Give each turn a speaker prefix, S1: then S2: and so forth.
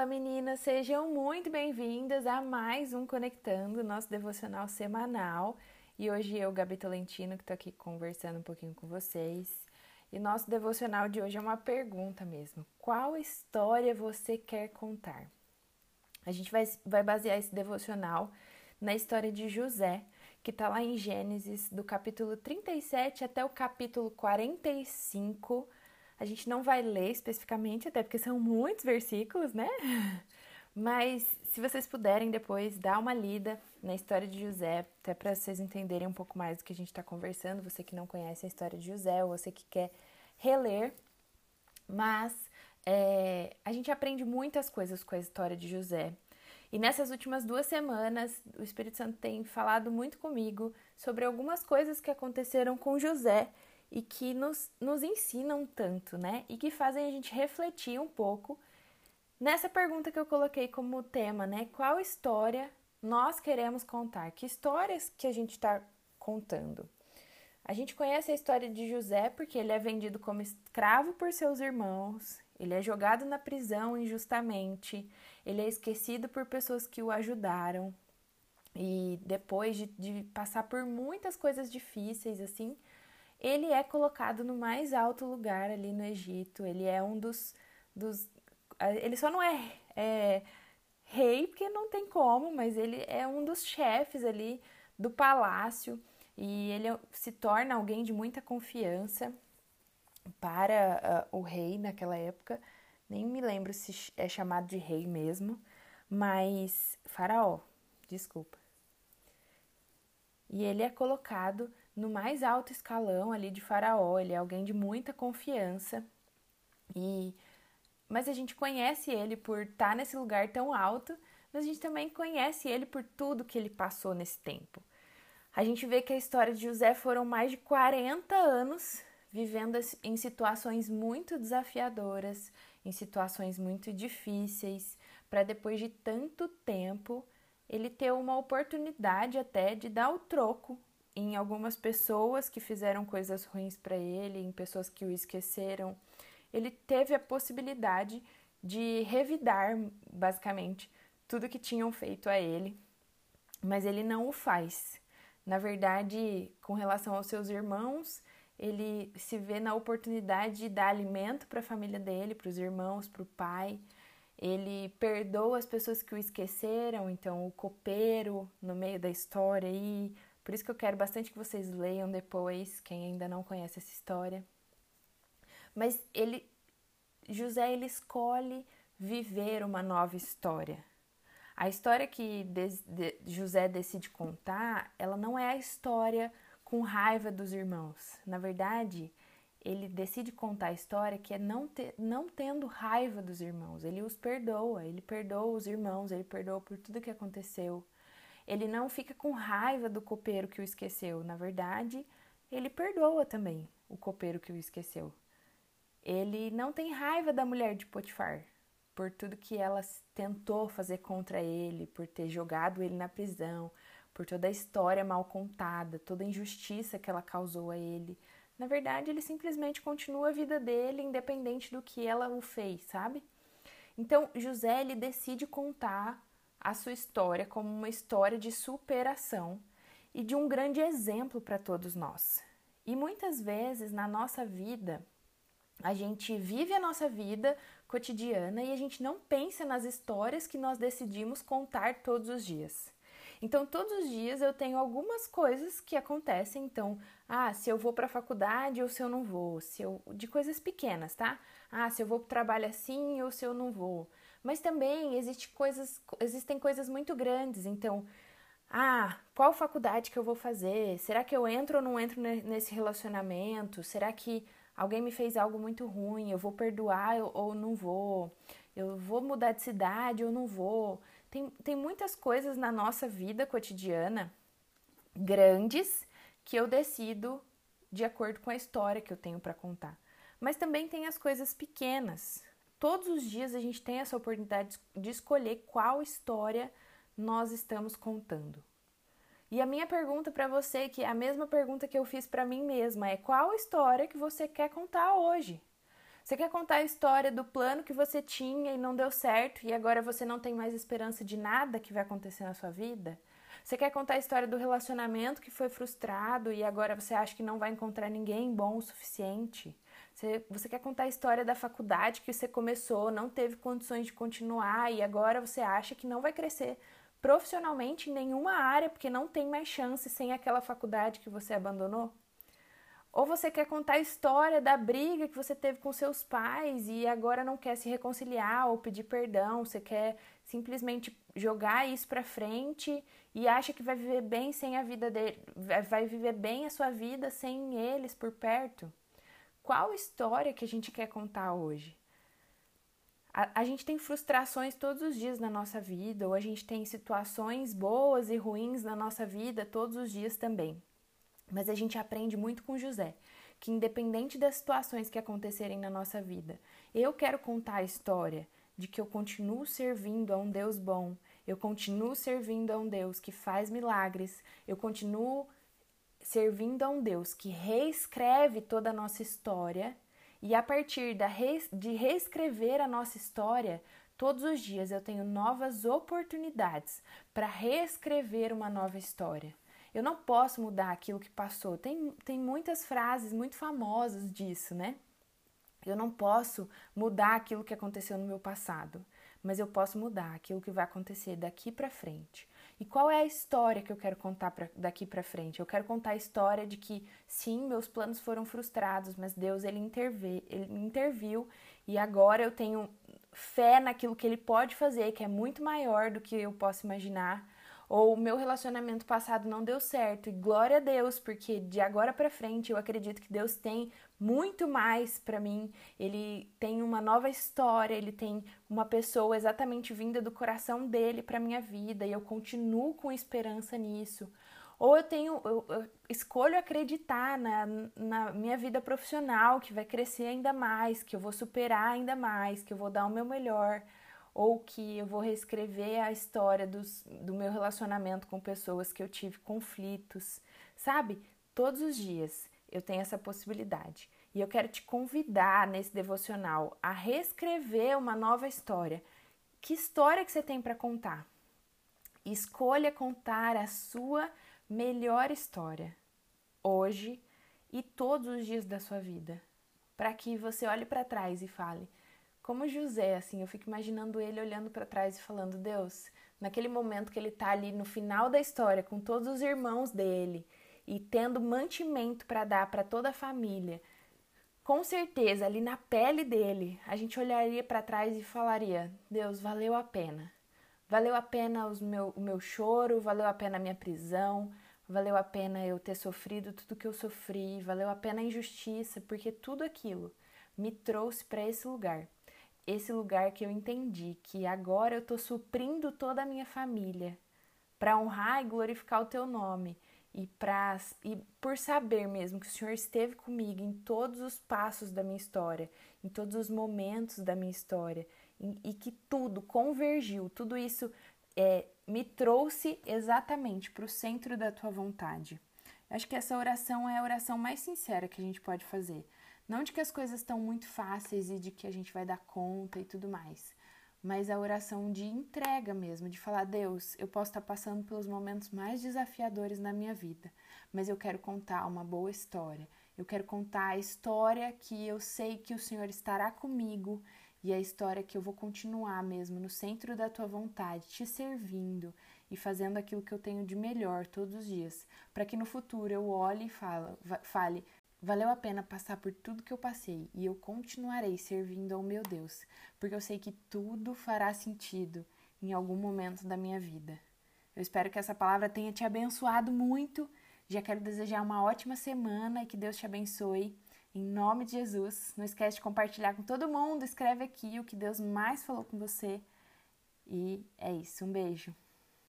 S1: Fala meninas, sejam muito bem-vindas a mais um Conectando, nosso devocional semanal. E hoje eu, Gabi Tolentino, que tô aqui conversando um pouquinho com vocês. E nosso devocional de hoje é uma pergunta mesmo: qual história você quer contar? A gente vai, vai basear esse devocional na história de José, que está lá em Gênesis, do capítulo 37 até o capítulo 45 a gente não vai ler especificamente, até porque são muitos versículos, né? Mas se vocês puderem depois dar uma lida na história de José, até para vocês entenderem um pouco mais do que a gente está conversando, você que não conhece a história de José, ou você que quer reler. Mas é, a gente aprende muitas coisas com a história de José. E nessas últimas duas semanas, o Espírito Santo tem falado muito comigo sobre algumas coisas que aconteceram com José e que nos, nos ensinam tanto, né? E que fazem a gente refletir um pouco nessa pergunta que eu coloquei como tema, né? Qual história nós queremos contar? Que histórias que a gente está contando? A gente conhece a história de José porque ele é vendido como escravo por seus irmãos, ele é jogado na prisão injustamente, ele é esquecido por pessoas que o ajudaram. E depois de, de passar por muitas coisas difíceis, assim, ele é colocado no mais alto lugar ali no Egito. Ele é um dos. dos ele só não é, é rei, porque não tem como, mas ele é um dos chefes ali do palácio e ele se torna alguém de muita confiança para uh, o rei naquela época. Nem me lembro se é chamado de rei mesmo, mas Faraó, desculpa. E ele é colocado no mais alto escalão ali de Faraó, ele é alguém de muita confiança. E mas a gente conhece ele por estar tá nesse lugar tão alto, mas a gente também conhece ele por tudo que ele passou nesse tempo. A gente vê que a história de José foram mais de 40 anos vivendo em situações muito desafiadoras, em situações muito difíceis, para depois de tanto tempo ele ter uma oportunidade até de dar o troco em algumas pessoas que fizeram coisas ruins para ele, em pessoas que o esqueceram. Ele teve a possibilidade de revidar, basicamente, tudo que tinham feito a ele, mas ele não o faz. Na verdade, com relação aos seus irmãos, ele se vê na oportunidade de dar alimento para a família dele, para os irmãos, para o pai. Ele perdoa as pessoas que o esqueceram, então o copeiro no meio da história aí, por isso que eu quero bastante que vocês leiam depois, quem ainda não conhece essa história. Mas ele, José, ele escolhe viver uma nova história. A história que de, José decide contar, ela não é a história com raiva dos irmãos. Na verdade, ele decide contar a história que é não, ter, não tendo raiva dos irmãos. Ele os perdoa, ele perdoa os irmãos, ele perdoa por tudo que aconteceu. Ele não fica com raiva do copeiro que o esqueceu. Na verdade, ele perdoa também o copeiro que o esqueceu. Ele não tem raiva da mulher de Potifar por tudo que ela tentou fazer contra ele, por ter jogado ele na prisão, por toda a história mal contada, toda a injustiça que ela causou a ele. Na verdade, ele simplesmente continua a vida dele independente do que ela o fez, sabe? Então, José ele decide contar a sua história como uma história de superação e de um grande exemplo para todos nós. E muitas vezes na nossa vida, a gente vive a nossa vida cotidiana e a gente não pensa nas histórias que nós decidimos contar todos os dias. Então, todos os dias eu tenho algumas coisas que acontecem. Então, ah, se eu vou para a faculdade ou se eu não vou, se eu de coisas pequenas, tá? Ah, se eu vou para o trabalho assim ou se eu não vou. Mas também existe coisas, existem coisas muito grandes, então, ah, qual faculdade que eu vou fazer? Será que eu entro ou não entro nesse relacionamento? Será que alguém me fez algo muito ruim? Eu vou perdoar ou não vou? Eu vou mudar de cidade ou não vou? Tem, tem muitas coisas na nossa vida cotidiana grandes que eu decido de acordo com a história que eu tenho para contar. Mas também tem as coisas pequenas, Todos os dias a gente tem essa oportunidade de escolher qual história nós estamos contando. E a minha pergunta para você, que é a mesma pergunta que eu fiz para mim mesma, é qual história que você quer contar hoje? Você quer contar a história do plano que você tinha e não deu certo e agora você não tem mais esperança de nada que vai acontecer na sua vida? Você quer contar a história do relacionamento que foi frustrado e agora você acha que não vai encontrar ninguém bom o suficiente? Você, você quer contar a história da faculdade que você começou, não teve condições de continuar e agora você acha que não vai crescer profissionalmente em nenhuma área porque não tem mais chance sem aquela faculdade que você abandonou? Ou você quer contar a história da briga que você teve com seus pais e agora não quer se reconciliar ou pedir perdão, você quer simplesmente jogar isso para frente e acha que vai viver bem sem a vida dele, vai viver bem a sua vida sem eles por perto. Qual história que a gente quer contar hoje? A, a, gente tem frustrações todos os dias na nossa vida, ou a gente tem situações boas e ruins na nossa vida todos os dias também. Mas a gente aprende muito com José, que independente das situações que acontecerem na nossa vida, eu quero contar a história de que eu continuo servindo a um Deus bom, eu continuo servindo a um Deus que faz milagres, eu continuo servindo a um Deus que reescreve toda a nossa história e a partir da de reescrever a nossa história, todos os dias eu tenho novas oportunidades para reescrever uma nova história. Eu não posso mudar aquilo que passou. Tem, tem muitas frases muito famosas disso, né? Eu não posso mudar aquilo que aconteceu no meu passado, mas eu posso mudar aquilo que vai acontecer daqui para frente. E qual é a história que eu quero contar pra, daqui para frente? Eu quero contar a história de que sim, meus planos foram frustrados, mas Deus ele, interve, ele interviu e agora eu tenho fé naquilo que ele pode fazer, que é muito maior do que eu posso imaginar ou o meu relacionamento passado não deu certo e glória a Deus, porque de agora para frente eu acredito que Deus tem muito mais para mim. Ele tem uma nova história, ele tem uma pessoa exatamente vinda do coração dele para minha vida e eu continuo com esperança nisso. Ou eu tenho, eu, eu escolho acreditar na, na minha vida profissional que vai crescer ainda mais, que eu vou superar ainda mais, que eu vou dar o meu melhor ou que eu vou reescrever a história dos, do meu relacionamento com pessoas que eu tive conflitos, sabe? Todos os dias eu tenho essa possibilidade. E eu quero te convidar nesse devocional a reescrever uma nova história. Que história que você tem para contar? Escolha contar a sua melhor história hoje e todos os dias da sua vida, para que você olhe para trás e fale: como José, assim, eu fico imaginando ele olhando para trás e falando: Deus, naquele momento que ele tá ali no final da história com todos os irmãos dele e tendo mantimento para dar para toda a família, com certeza ali na pele dele, a gente olharia para trás e falaria: Deus, valeu a pena. Valeu a pena os meu, o meu choro, valeu a pena a minha prisão, valeu a pena eu ter sofrido tudo que eu sofri, valeu a pena a injustiça, porque tudo aquilo me trouxe para esse lugar esse lugar que eu entendi que agora eu estou suprindo toda a minha família para honrar e glorificar o teu nome e, pra, e por saber mesmo que o Senhor esteve comigo em todos os passos da minha história, em todos os momentos da minha história e, e que tudo convergiu, tudo isso é, me trouxe exatamente para o centro da tua vontade. Acho que essa oração é a oração mais sincera que a gente pode fazer. Não de que as coisas estão muito fáceis e de que a gente vai dar conta e tudo mais, mas a oração de entrega mesmo, de falar: Deus, eu posso estar passando pelos momentos mais desafiadores na minha vida, mas eu quero contar uma boa história. Eu quero contar a história que eu sei que o Senhor estará comigo e a história que eu vou continuar mesmo no centro da tua vontade, te servindo e fazendo aquilo que eu tenho de melhor todos os dias, para que no futuro eu olhe e fale, fale Valeu a pena passar por tudo que eu passei e eu continuarei servindo ao meu Deus, porque eu sei que tudo fará sentido em algum momento da minha vida. Eu espero que essa palavra tenha te abençoado muito. Já quero desejar uma ótima semana e que Deus te abençoe. Em nome de Jesus, não esquece de compartilhar com todo mundo. Escreve aqui o que Deus mais falou com você. E é isso. Um beijo.